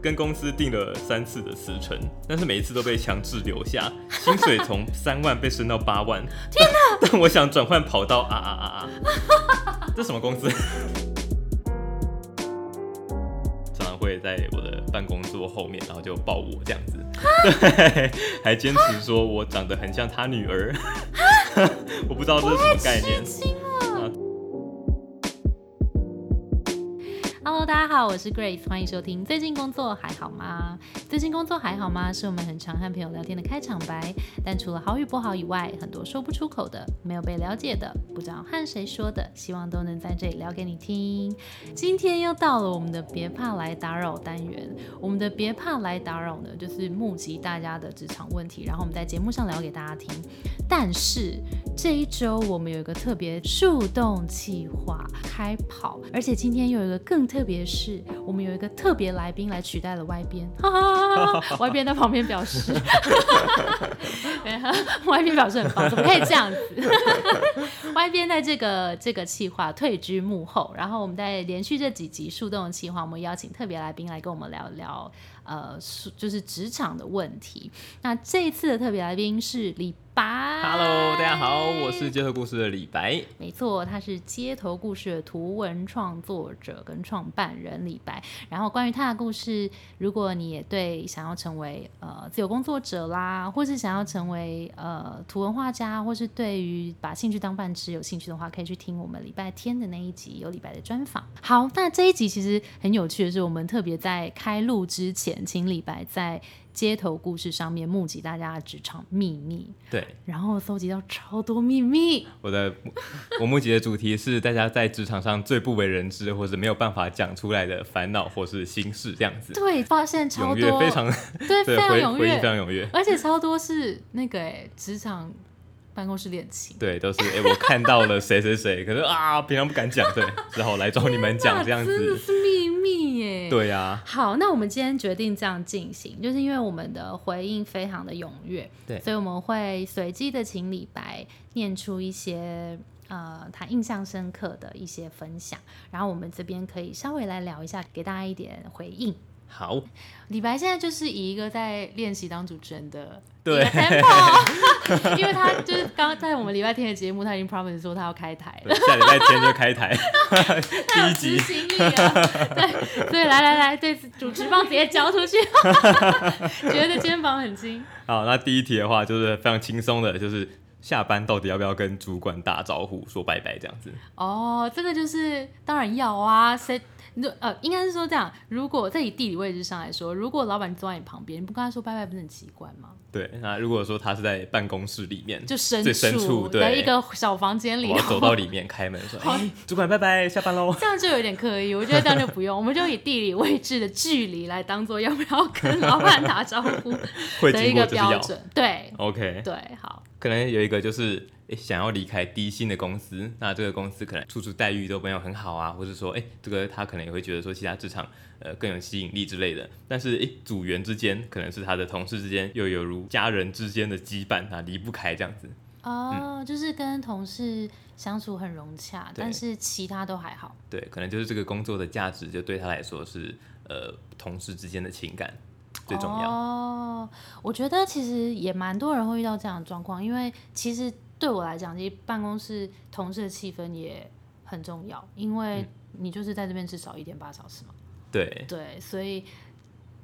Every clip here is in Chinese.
跟公司定了三次的辞呈，但是每一次都被强制留下，薪水从 三万被升到八万。天哪！但我想转换跑道啊啊啊啊！这什么公司？常常会在我的办公桌后面，然后就抱我这样子，对，还坚持说我长得很像他女儿。我不知道这是什么概念。大家好，我是 Grace，欢迎收听。最近工作还好吗？最近工作还好吗？是我们很常和朋友聊天的开场白。但除了好与不好以外，很多说不出口的，没有被了解的，不知道和谁说的，希望都能在这里聊给你听。今天又到了我们的别怕来打扰单元。我们的别怕来打扰呢，就是募集大家的职场问题，然后我们在节目上聊给大家听。但是这一周我们有一个特别树洞计划开跑，而且今天又有一个更特别的是，我们有一个特别来宾来取代了外边，哈哈哈哈！外边在旁边表示，外边表示很棒，怎么可以这样子？外边在这个这个企划退居幕后，然后我们在连续这几集树洞的企划，我们邀请特别来宾来跟我们聊聊，呃，就是职场的问题。那这一次的特别来宾是李白。Hello，大家好，我是街头故事的李白。没错，他是街头故事的图文创作者跟创办人李白。然后关于他的故事，如果你也对想要成为呃自由工作者啦，或是想要成为呃图文画家，或是对于把兴趣当饭吃有兴趣的话，可以去听我们礼拜天的那一集有李白的专访。好，那这一集其实很有趣的是，我们特别在开录之前，请李白在街头故事上面募集大家的职场秘密，对，然后搜集到超多秘密。我的 我募集的主题是大家在职场上最不为人知，或是没有办法讲出来的烦恼或是心事，这样子。对，发现超多，非常 对，非常踊回回应非跃，常踊跃。而且超多是那个哎，职场办公室恋情。对，都是哎、我看到了谁谁谁，可是啊，平常不敢讲，对，只好来找你们讲这样子。是秘。对。呀、好，那我们今天决定这样进行，就是因为我们的回应非常的踊跃，对。所以我们会随机的请李白念出一些呃他印象深刻的一些分享，然后我们这边可以稍微来聊一下，给大家一点回应。好，李白现在就是以一个在练习当主持人的对 tempo，因为他就是刚刚在我们礼拜天的节目，他已经 promise 说他要开台了，下礼拜天就开台 执集。行力啊，对，所以来来来，对主持棒直接交出去，觉得肩膀很轻。好，那第一题的话就是非常轻松的，就是下班到底要不要跟主管打招呼说拜拜这样子。哦，这个就是当然要啊，谁？你就呃，应该是说这样，如果在以地理位置上来说，如果老板坐在你旁边，你不跟他说拜拜，不是很奇怪吗？对，那如果说他是在办公室里面，就深最深处处对的一个小房间里，我要走到里面开门说：“哎、主管拜拜，下班喽。这样就有点刻意，我觉得这样就不用，我们就以地理位置的距离来当做要不要跟老板打招呼”会的一经过就是要。个标准。对 OK，对，好，可能有一个就是诶想要离开低薪的公司，那这个公司可能处处待遇都没有很好啊，或者说诶这个他可能也会觉得说其他职场呃更有吸引力之类的，但是诶组员之间可能是他的同事之间又有如家人之间的羁绊啊离不开这样子。哦，就是跟同事相处很融洽，但是其他都还好。对，可能就是这个工作的价值就对他来说是呃同事之间的情感最重要。哦，我觉得其实也蛮多人会遇到这样的状况，因为其实对我来讲，其实办公室同事的气氛也很重要，因为嗯你就是在这边至少一点八小时嘛。对，对，所以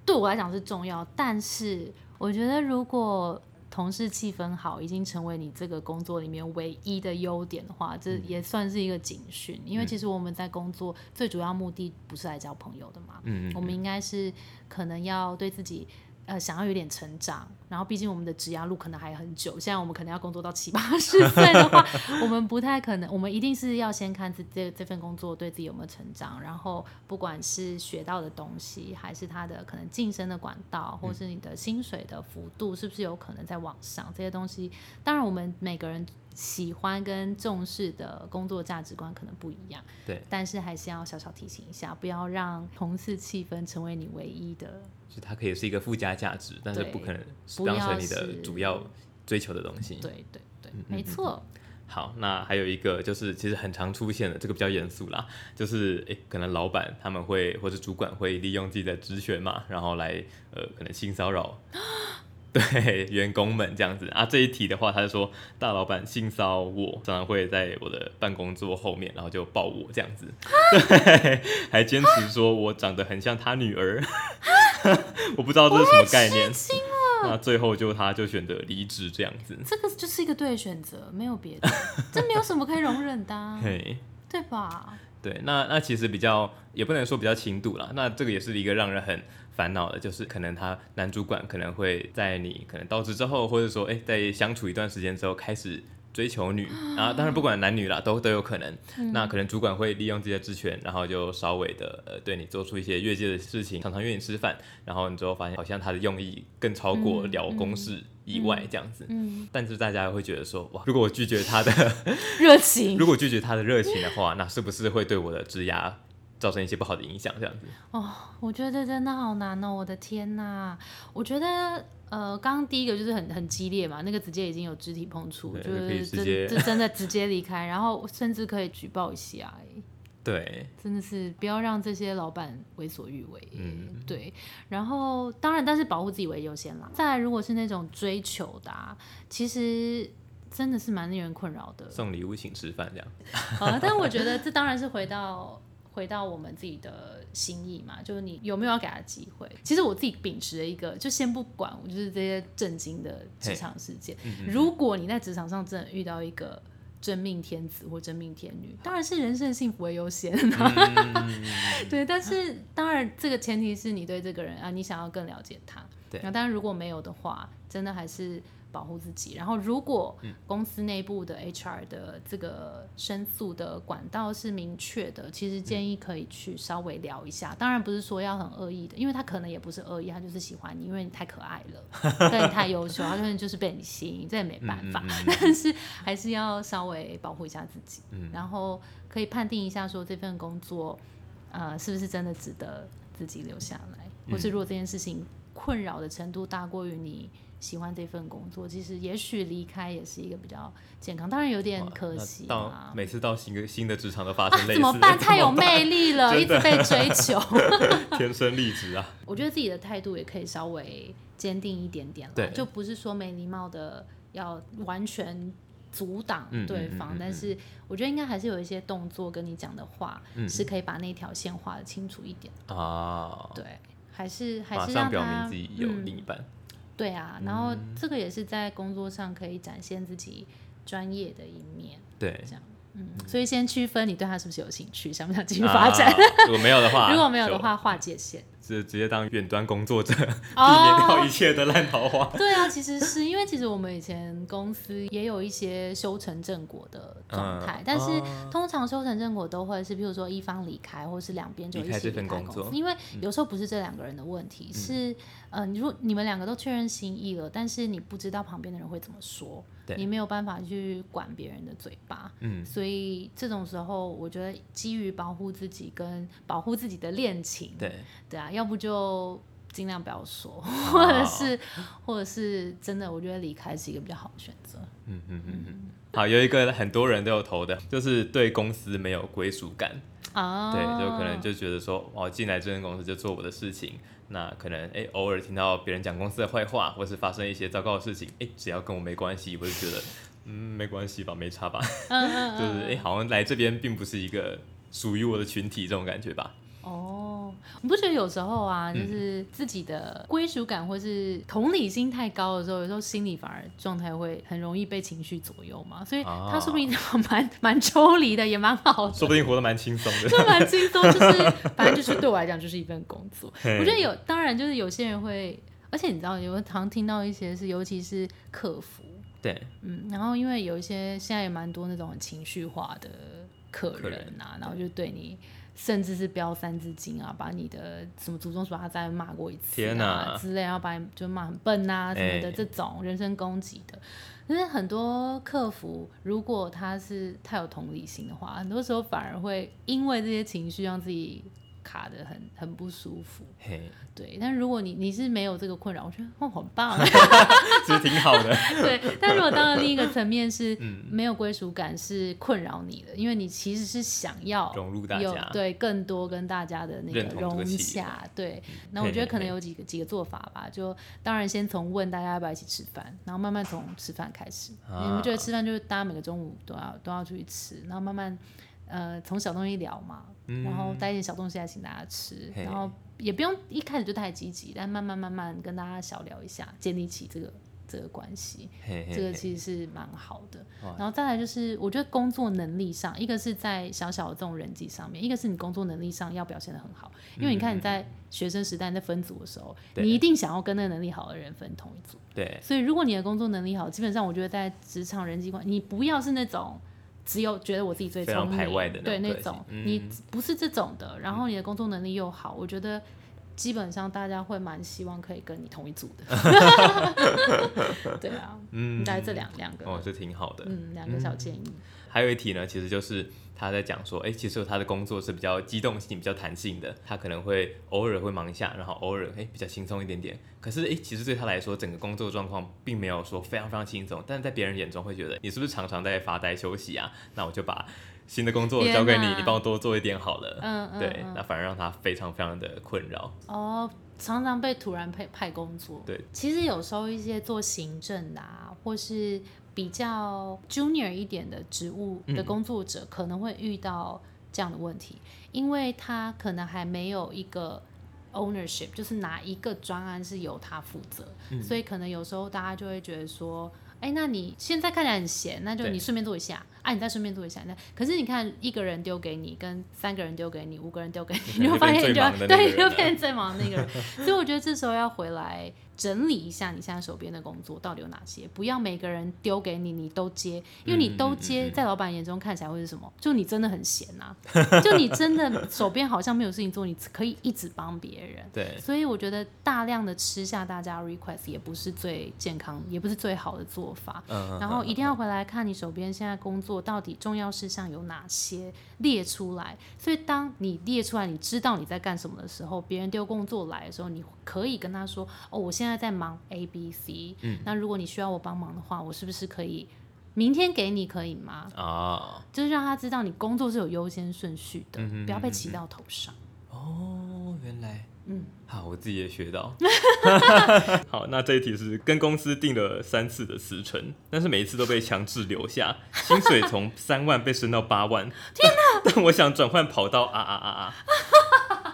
对我来讲是重要，但是我觉得如果同事气氛好，已经成为你这个工作里面唯一的优点的话，这也算是一个警讯。因为其实我们在工作最主要目的不是来交朋友的嘛，嗯我们应该是可能要对自己。呃，想要有点成长，然后毕竟我们的职涯路可能还很久，现在我们可能要工作到七八十岁的话，我们不太可能，我们一定是要先看自这这份工作对自己有没有成长，然后不管是学到的东西，还是他的可能晋升的管道，或是你的薪水的幅度是不是有可能在往上，这些东西，当然我们每个人喜欢跟重视的工作价值观可能不一样，对，但是还是要小小提醒一下，不要让同事气氛成为你唯一的就它可以是一个附加价值，但是不可能当成你的主要追求的东西。对对对，嗯没错。好，那还有一个就是其实很常出现的，这个比较严肃啦，就是诶，可能老板他们会或者主管会利用自己的职权嘛，然后来呃可能性骚扰。对员工们这样子啊，这一题的话，他就说大老板性骚我，常常会在我的办公桌后面，然后就抱我这样子，对，还坚持说我长得很像他女儿，我不知道这是什么概念。那最后就他就选择离职这样子，这个就是一个对的选择，没有别的，这没有什么可以容忍的。对吧？对，那那其实比较也不能说比较轻度啦，那这个也是一个让人很烦恼的，就是可能他男主管可能会在你可能到职之后，或者说哎在相处一段时间之后开始追求女，然后当然不管男女啦，都都有可能。那可能主管会利用自己的职权，然后就稍微的呃对你做出一些越界的事情，常常约你吃饭，然后你之后发现好像他的用意更超过聊公事以外这样子。嗯，但是大家会觉得说，哇，如果我拒绝他的 热情。如果拒绝他的热情的话，那是不是会对我的职涯造成一些不好的影响？这样子，哦，我觉得真的好难哦，我的天呐！我觉得呃，刚刚第一个就是很很激烈嘛，那个直接已经有肢体碰触，就是真直接这真的直接离开，然后甚至可以举报一下，哎对，真的是不要让这些老板为所欲为。嗯，对，然后当然，但是保护自己为优先啦。再来，如果是那种追求的、啊，其实真的是蛮令人困扰的。送礼物请吃饭这样。好 了，但我觉得这当然是回到回到我们自己的心意嘛，就是你有没有要给他机会。其实我自己秉持了一个，就先不管我就是这些震惊的职场事件，嗯如果你在职场上真的遇到一个。真命天子或真命天女，当然是人生的幸福为优先。嗯 对，但是当然这个前提是你对这个人啊，你想要更了解他。对那当然如果没有的话，真的还是保护自己。然后如果嗯公司内部的 HR 的这个申诉的管道是明确的，其实建议可以去稍微聊一下。当然不是说要很恶意的，因为他可能也不是恶意，他就是喜欢你，因为你太可爱了，对你太优秀，他可能就是被你吸引，这也没办法。嗯嗯但是还是要稍微保护一下自己，嗯然后可以判定一下说这份工作，呃，是不是真的值得自己留下来，或是如果这件事情困扰的程度大过于你喜欢这份工作，其实也许离开也是一个比较健康，当然有点可惜。每次到新的新的职场都发啊生，类似的，怎么办？太有魅力了，一直被追求。天生丽质啊。我觉得自己的态度也可以稍微坚定一点点对了，就不是说没礼貌的要完全阻挡嗯对方，嗯嗯嗯但是我觉得应该还是有一些动作跟你讲的话，嗯是可以把那条线画的清楚一点。啊，对，还是还是让表明自己有嗯另一半。对啊，然后这个也是在工作上可以展现自己专业的一面，对，这样。嗯，所以先区分你对他是不是有兴趣，想不想继续发展。啊如果没有的话，如果没有的就，话，划界限。是直接当远端工作者，避免哦掉一切的烂桃花。对啊，其实是因为其实我们以前公司也有一些修成正果的状态，嗯但是哦。通常修成正果都会是，譬如说一方离开，或是两边就一起离开这份工作。因为有时候不是这两个人的问题，是呃，你如果你们两个都确认心意了，但是你不知道旁边的人会怎么说，你没有办法去管别人的嘴巴，嗯，所以这种时候，我觉得基于保护自己跟保护自己的恋情，对，对啊，要不就尽量不要说，哦或者是，或者是真的，我觉得离开是一个比较好的选择。嗯嗯嗯嗯。好，有一个很多人都有投的，就是对公司没有归属感。啊，对，就可能就觉得说，哦，进来这间公司就做我的事情，那可能哎、偶尔听到别人讲公司的坏话，或是发生一些糟糕的事情，哎、只要跟我没关系，我就觉得，嗯，没关系吧，没差吧，就是哎、好像来这边并不是一个属于我的群体这种感觉吧。哦，你不觉得有时候啊，嗯就是自己的归属感或是同理心太高的时候，有时候心里反而状态会很容易被情绪左右嘛，所以啊他说不定 蛮蛮抽离的，也蛮好的。说不定活得蛮轻松的。就蛮轻松，就是反正就是对我来讲就是一份工作。我觉得有，当然就是有些人会，而且你知道，有常听到一些是，尤其是客服，对，嗯，然后因为有一些现在也蛮多那种很情绪化的客客人人啊，然后就对你。甚至是飙三字经啊，把你的什么祖宗十八代骂过一次天啊之类，然后把你就骂很笨啊什么的、哎这种人身攻击的。但是很多客服，如果他是太有同理心的话，很多时候反而会因为这些情绪让自己卡的很很不舒服。嘿，对，但如果你你是没有这个困扰，我觉得哦很棒。其实挺好的。对，但如果当然另一个层面是嗯没有归属感，是困扰你的，因为你其实是想要融入大有家对更多跟大家的那个融洽。对，那我觉得可能有几个几个做法吧，就当然先从问大家要不要一起吃饭，然后慢慢从吃饭开始。啊你们觉得吃饭就是大家每个中午都要都要出去吃，然后慢慢呃从小东西聊嘛，然后带一点小东西来请大家吃，然后也不用一开始就太积极，但慢慢慢慢跟大家小聊一下，建立起这个这个关系。嘿嘿嘿这个其实是蛮好的。然后再来就是，我觉得工作能力上，一个是在小小的这种人际上面，一个是你工作能力上要表现的很好。因为你看你在学生时代你在分组的时候，对你一定想要跟那个能力好的人分同一组。对，所以如果你的工作能力好，基本上我觉得在职场人际关，你不要是那种。只有觉得我自己最聪明，排外的对那种你不是这种的，然后你的工作能力又好，我觉得基本上大家会蛮希望可以跟你同一组的。对啊，嗯，大概这两两个，哦，这挺好的。嗯，两个小建议。还有一题呢，其实就是他在讲说，哎、其实他的工作是比较机动性、比较弹性的，他可能会偶尔会忙一下，然后偶尔哎、比较轻松一点点。可是哎、诶其实对他来说，整个工作状况并没有说非常非常轻松，但是在别人眼中会觉得你是不是常常在发呆休息啊？那我就把新的工作交给你你帮我多做一点好了。嗯嗯，对，嗯那反而让他非常非常的困扰。哦，常常被突然派派工作。对，其实有时候一些做行政的啊，或是比较 junior 一点的职务的嗯工作者，可能会遇到这样的问题，因为他可能还没有一个 ownership，就是哪一个专案是由他负责，嗯所以可能有时候大家就会觉得说。哎，那你现在看起来很闲，那就你顺便做一下，啊，你再顺便做一下。那可是你看，一个人丢给你，跟三个人丢给你，五个人丢给你，你就会发现你就对，就变成最忙的那个人。所以我觉得这时候要回来整理一下你现在手边的工作到底有哪些，不要每个人丢给你你都接，因为你都接，嗯嗯在老板眼中看起来会是什么？就你真的很闲呐、就你真的手边好像没有事情做，你可以一直帮别人。对，所以我觉得大量的吃下大家 request 也不是最健康，也不是最好的做法。嗯，然后一定要回来看你手边现在工作到底重要事项有哪些，列出来。所以当你列出来，你知道你在干什么的时候，别人丢工作来的时候，你可以跟他说：“哦，我现在在忙 A、B、C。嗯，那如果你需要我帮忙的话，我是不是可以明天给你，可以吗？哦，就是让他知道你工作是有优先顺序的，嗯哼不要被骑到头上。哦，原来，嗯，好，我自己也学到。好，那这一题是跟公司定了三次的辞呈，但是每一次都被强制留下，薪水从三万被升到八万。天哪！但我想转换跑道啊啊啊啊！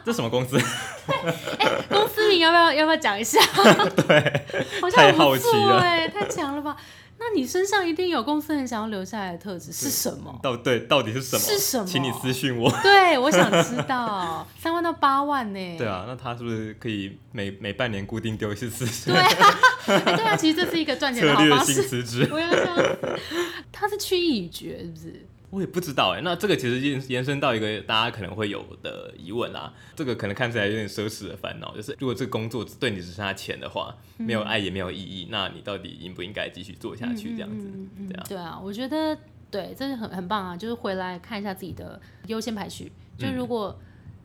这什么公司？公司名要不要要不要讲一下？对，好像太很不好奇了错哎，太强了吧？那你身上一定有公司很想要留下来的特质是什么？到对到底是什么？是什么请你私信我。对，我想知道，三万到八万呢？对啊，那他是不是可以每每半年固定丢一次辞呈对？啊，哎对啊，其实这是一个赚钱的策略性好方式。辞职？我要这样，他是去意已决，是不是？我也不知道哎，那这个其实延延伸到一个大家可能会有的疑问啦，这个可能看起来有点奢侈的烦恼，就是如果这个工作对你只剩下钱的话，没有爱也没有意义，那你到底应不应该继续做下去？这样子，嗯嗯对啊对啊，我觉得对，这是很很棒啊，就是回来看一下自己的优先排序。就嗯如果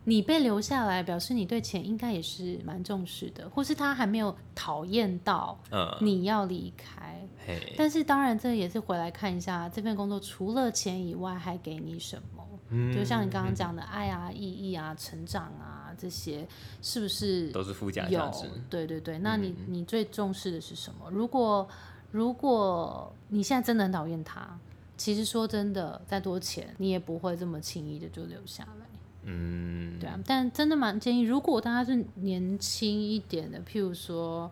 你被留下来，表示你对钱应该也是蛮重视的，或是他还没有讨厌到嗯，你要离开。嘿，但是当然，这也是回来看一下这份工作除了钱以外还给你什么。嗯就像你刚刚讲的爱啊、意义啊、成长啊这些，是不是都是附加价有值，？对对对，那嗯你你最重视的是什么？如果如果你现在真的很讨厌他，其实说真的，再多钱你也不会这么轻易的就留下来。嗯，对啊，但真的蛮建议，如果大家是年轻一点的，譬如说，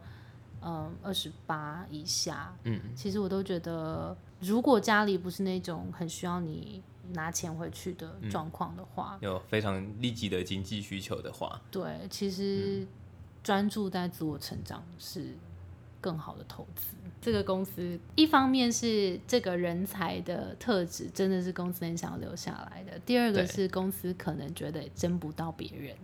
嗯，二十八以下，嗯，其实我都觉得，如果家里不是那种很需要你拿钱回去的嗯。状况的话，有非常立即的经济需求的话，对，其实专注在自我成长是更好的投资。这个公司一方面是这个人才的特质真的是公司很想要留下来的，第二个是公司可能觉得争不到别人。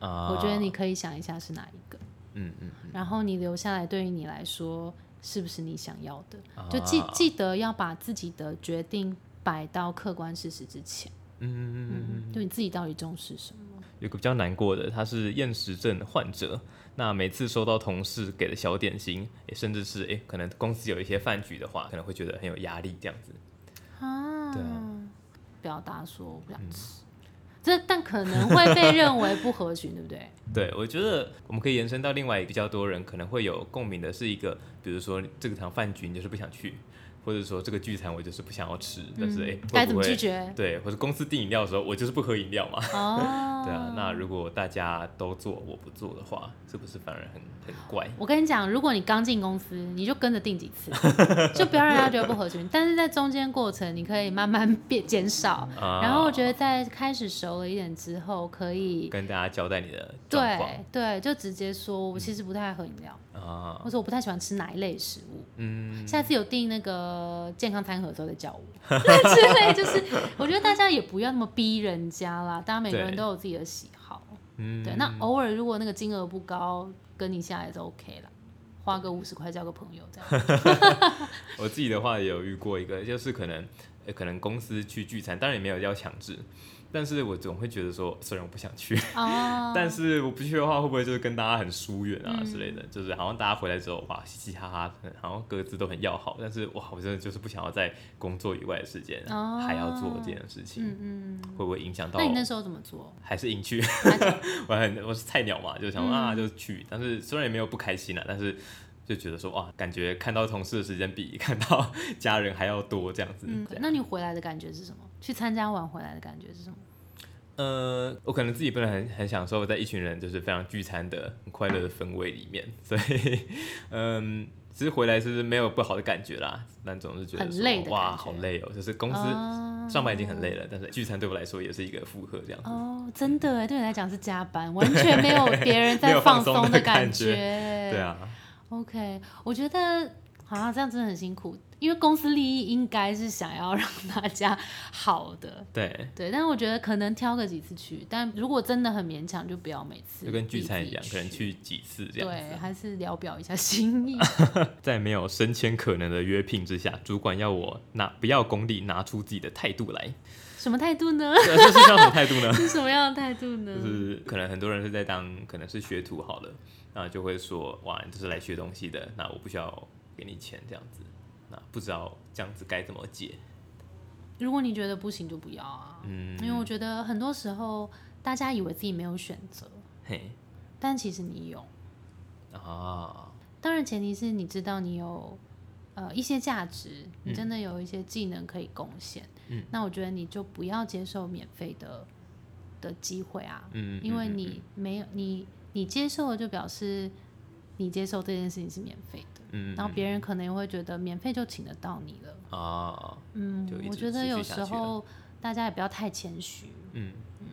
啊，我觉得你可以想一下是哪一个，嗯嗯，然后你留下来对于你来说是不是你想要的？啊就记记得要把自己的决定摆到客观事实之前。嗯嗯嗯嗯嗯，就你自己到底重视什么？有个比较难过的，他是厌食症患者。那每次收到同事给的小点心，也甚至是诶，可能公司有一些饭局的话，可能会觉得很有压力这样子。啊，对啊表达说我不想吃，这但可能会被认为不合群，对不对？对，我觉得我们可以延伸到另外比较多人可能会有共鸣的是一个，比如说这个场饭局你就是不想去，或者说这个聚餐我就是不想要吃，但是诶，嗯该怎么拒绝？对，或者公司订饮料的时候，我就是不喝饮料嘛。哦，对啊，那如果大家都做我不做的话，是不是反而很很怪？我跟你讲，如果你刚进公司，你就跟着订几次，就不要让大家觉得不合群。但是在中间过程，你可以慢慢变减少。啊然后我觉得在开始熟了一点之后，可以跟大家交代你的对对，就直接说我其实不太爱喝饮料，啊或，者我不太喜欢吃哪一类食物。嗯，下次有订那个健康餐盒的时候再叫我 之类，就是我觉得大家也不要那么逼人家啦，大家每个人都有自己的喜好。嗯对，那偶尔如果那个金额不高，跟你下来是 OK 了，花个五十块交个朋友这样。我自己的话也有遇过一个，就是可能呃可能公司去聚餐，当然也没有要强制，但是我总会觉得说，虽然我不想去，哦，但是我不去的话，会不会就是跟大家很疏远啊嗯之类的？就是好像大家回来之后，哇，嘻嘻哈哈，好像各自都很要好，但是哇，我真的就是不想要在工作以外的时间、哦还要做这件事情，嗯嗯，会不会影响到？那你那时候怎么做？还是硬去，我很我是菜鸟嘛，就想啊就去，但是虽然也没有不开心啊，但是就觉得说哇，感觉看到同事的时间比看到家人还要多这样子。那你回来的感觉是什么？去参加完回来的感觉是什么？呃，我可能自己不能很很享受在一群人就是非常聚餐的很快乐的氛围里面，所以嗯。其实回来是没有不好的感觉啦，但总是觉得很累的哇，好累哦！就是公司哦上班已经很累了，但是聚餐对我来说也是一个负荷，这样子。哦，真的哎，对你来讲是加班，完全没有别人在 放松松的感感觉对啊，OK，我觉得好像这样真的很辛苦，因为公司利益应该是想要让大家好的，对，对。但是我觉得可能挑个几次去，但如果真的很勉强，就不要每次就跟聚餐一样，可能去几次这样子。对，还是聊表一下心意。在没有升迁可能的约聘之下，主管要我拿不要功利，拿出自己的态度来。什么态度呢？这这是叫什么态度呢？是什么样的态度呢？就是可能很多人是在当可能是学徒好了，那就会说哇，你这是来学东西的，那我不需要给你钱这样子，那不知道这样子该怎么解。如果你觉得不行，就不要啊。嗯，因为我觉得很多时候大家以为自己没有选择，嘿但其实你有。啊，当然，前提是你知道你有呃一些价值，你真的有一些技能可以贡献。嗯，那我觉得你就不要接受免费的的机会啊，嗯，因为嗯你没有你你接受了，就表示你接受这件事情是免费的。嗯，然后别人可能也会觉得免费就请得到你了。啊，嗯，我觉得有时候大家也不要太谦虚。嗯嗯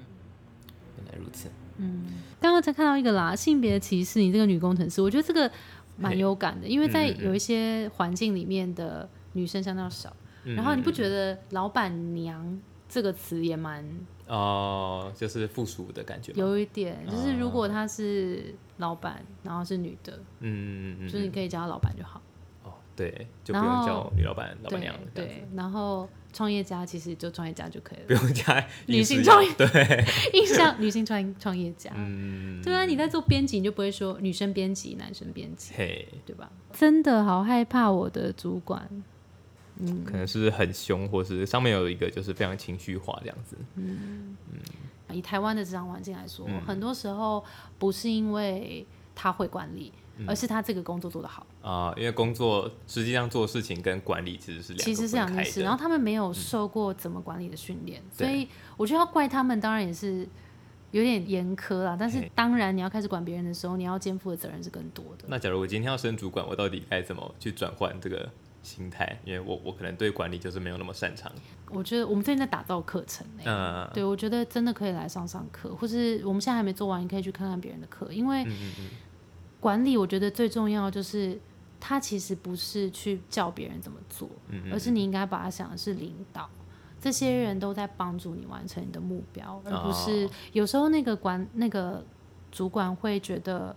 原来如此。嗯，刚刚才看到一个啦，性别歧视，你这个女工程师，我觉得这个蛮有感的，因为在有一些环境里面的女生相当少，嗯然后你不嗯觉得“老板娘”这个词也蛮哦，就是附属的感觉。有一点，就是如哦果她是老板，然后是女的，嗯嗯嗯，就是你可以叫她老板就好。哦，对，就不用叫女老板、老板娘对，然后创业家其实就创业家就可以了不，用加女性创业对，印象女性创创业家。嗯，对啊，你在做编辑，你就不会说女生编辑、男生编辑，嘿，对吧？真的好害怕我的主管，嗯，可能是很凶，或是上面有一个就是非常情绪化这样子。嗯嗯以台湾的职场环境来说，嗯很多时候不是因为他会管理，嗯而是他这个工作做得好，啊、因为工作实际上做事情跟管理其实是两其实是两件事。然后他们没有受过怎么管理的训练，所以我觉得要怪他们，当然也是有点严苛啦。但是当然，你要开始管别人的时候，你要肩负的责任是更多的。那假如我今天要升主管，我到底该怎么去转换这个心态？因为我我可能对管理就是没有那么擅长。我觉得我们最近在打造课程、欸，嗯对，我觉得真的可以来上上课，或是我们现在还没做完，你可以去看看别人的课，因为管理我觉得最重要就是，它其实不是去教别人怎么做，嗯嗯而是你应该把它想的是领导。这些人都在帮助你完成你的目标，而不是哦有时候那个管那个主管会觉得，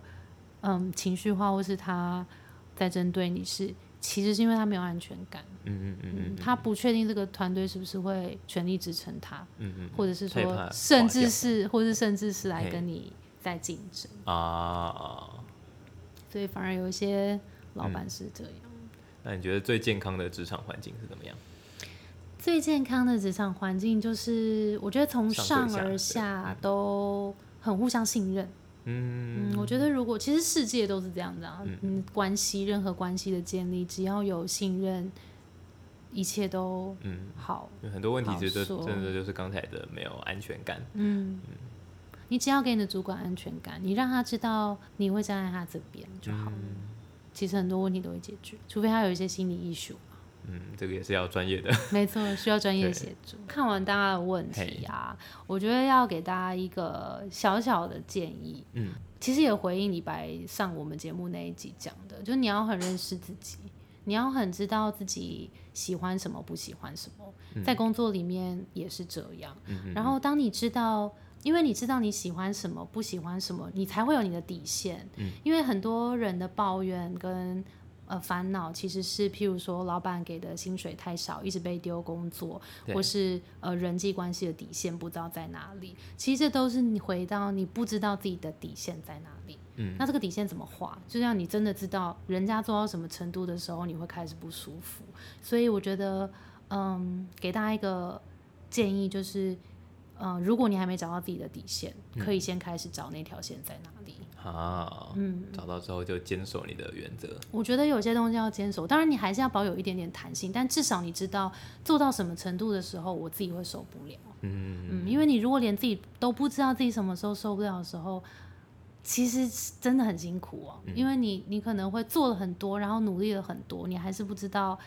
嗯，情绪化，或是他在针对你是其实是因为他没有安全感，嗯嗯嗯嗯，他不确定这个团队是不是会全力支撑他，嗯嗯或者是说甚至是，或是甚至是来跟你在竞争，啊啊。所以反而有一些老嗯板是这样。那你觉得最健康的职场环境是怎么样？最健康的职场环境就是，我觉得从上而下都很互相信任。嗯嗯，我觉得如果其实世界都是这样的啊，嗯，关系任何关系的建立，只要有信任，一切都嗯，好。有很多问题好其实说真的就是刚才的没有安全感。嗯，你只要给你的主管安全感，你让他知道你会站在他这边就好了。其实很多问题都会解决，除非他有一些心理艺术。嗯，这个也是要专业的。没错，需要专业协助。看完大家的问题啊，我觉得要给大家一个小小的建议。嗯，其实也回应李白上我们节目那一集讲的，就是你要很认识自己，你要很知道自己喜欢什么，不喜欢什么。在工作里面也是这样。嗯然后当你知道。因为你知道你喜欢什么，不喜欢什么，你才会有你的底线。嗯因为很多人的抱怨跟呃烦恼，其实是譬如说老板给的薪水太少，一直被丢工作，或是呃人际关系的底线不知道在哪里。其实这都是你回到你不知道自己的底线在哪里。嗯，那这个底线怎么画？就像你真的知道人家做到什么程度的时候，你会开始不舒服。所以我觉得，嗯，给大家一个建议就是。嗯，如果你还没找到自己的底线，可以先开始找那条线在哪里。啊，嗯，找到之后就坚守你的原则。我觉得有些东西要坚守，当然你还是要保有一点点弹性，但至少你知道做到什么程度的时候，我自己会受不了。嗯嗯，因为你如果连自己都不知道自己什么时候受不了的时候，其实真的很辛苦哦。因为你你可能会做了很多，然后努力了很多，你还是不知道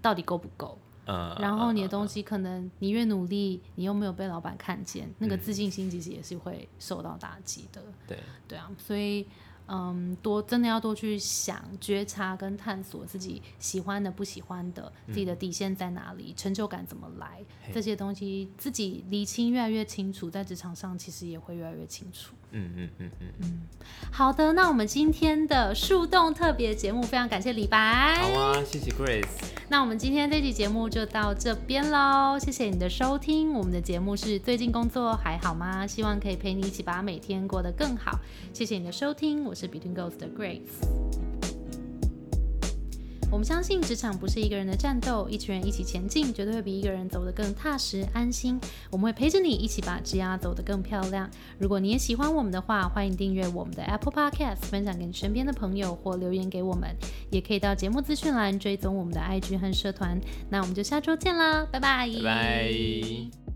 到底够不够。呃，然后你的东西可能你越努力，你又没有被老板看见，那个嗯。自信心其实也是会受到打击的。对，对啊，所以嗯，多真的要多去想、觉察跟探索自己喜欢的、不喜欢的，自己的底线在哪里，成就感怎么来，这些东西自己理清越来越清楚，在职场上其实也会越来越清楚。嗯嗯嗯嗯，好的，那我们今天的树洞特别节目非常感谢李白。好啊，谢谢 Grace。那我们今天这期节目就到这边喽，谢谢你的收听。我们的节目是最近工作还好吗？希望可以陪你一起把每天过得更好。谢谢你的收听，我是 Between Ghosts 的 Grace。我们相信职场不是一个人的战斗，一群人一起前进，绝对会比一个人走得更踏实安心。我们会陪着你一起把职涯走得更漂亮。如果你也喜欢我们的话，欢迎订阅我们的 Apple Podcast，分享给你身边的朋友或留言给我们，也可以到节目资讯栏追踪我们的 IG 和社团。那我们就下周见啦，拜，拜拜。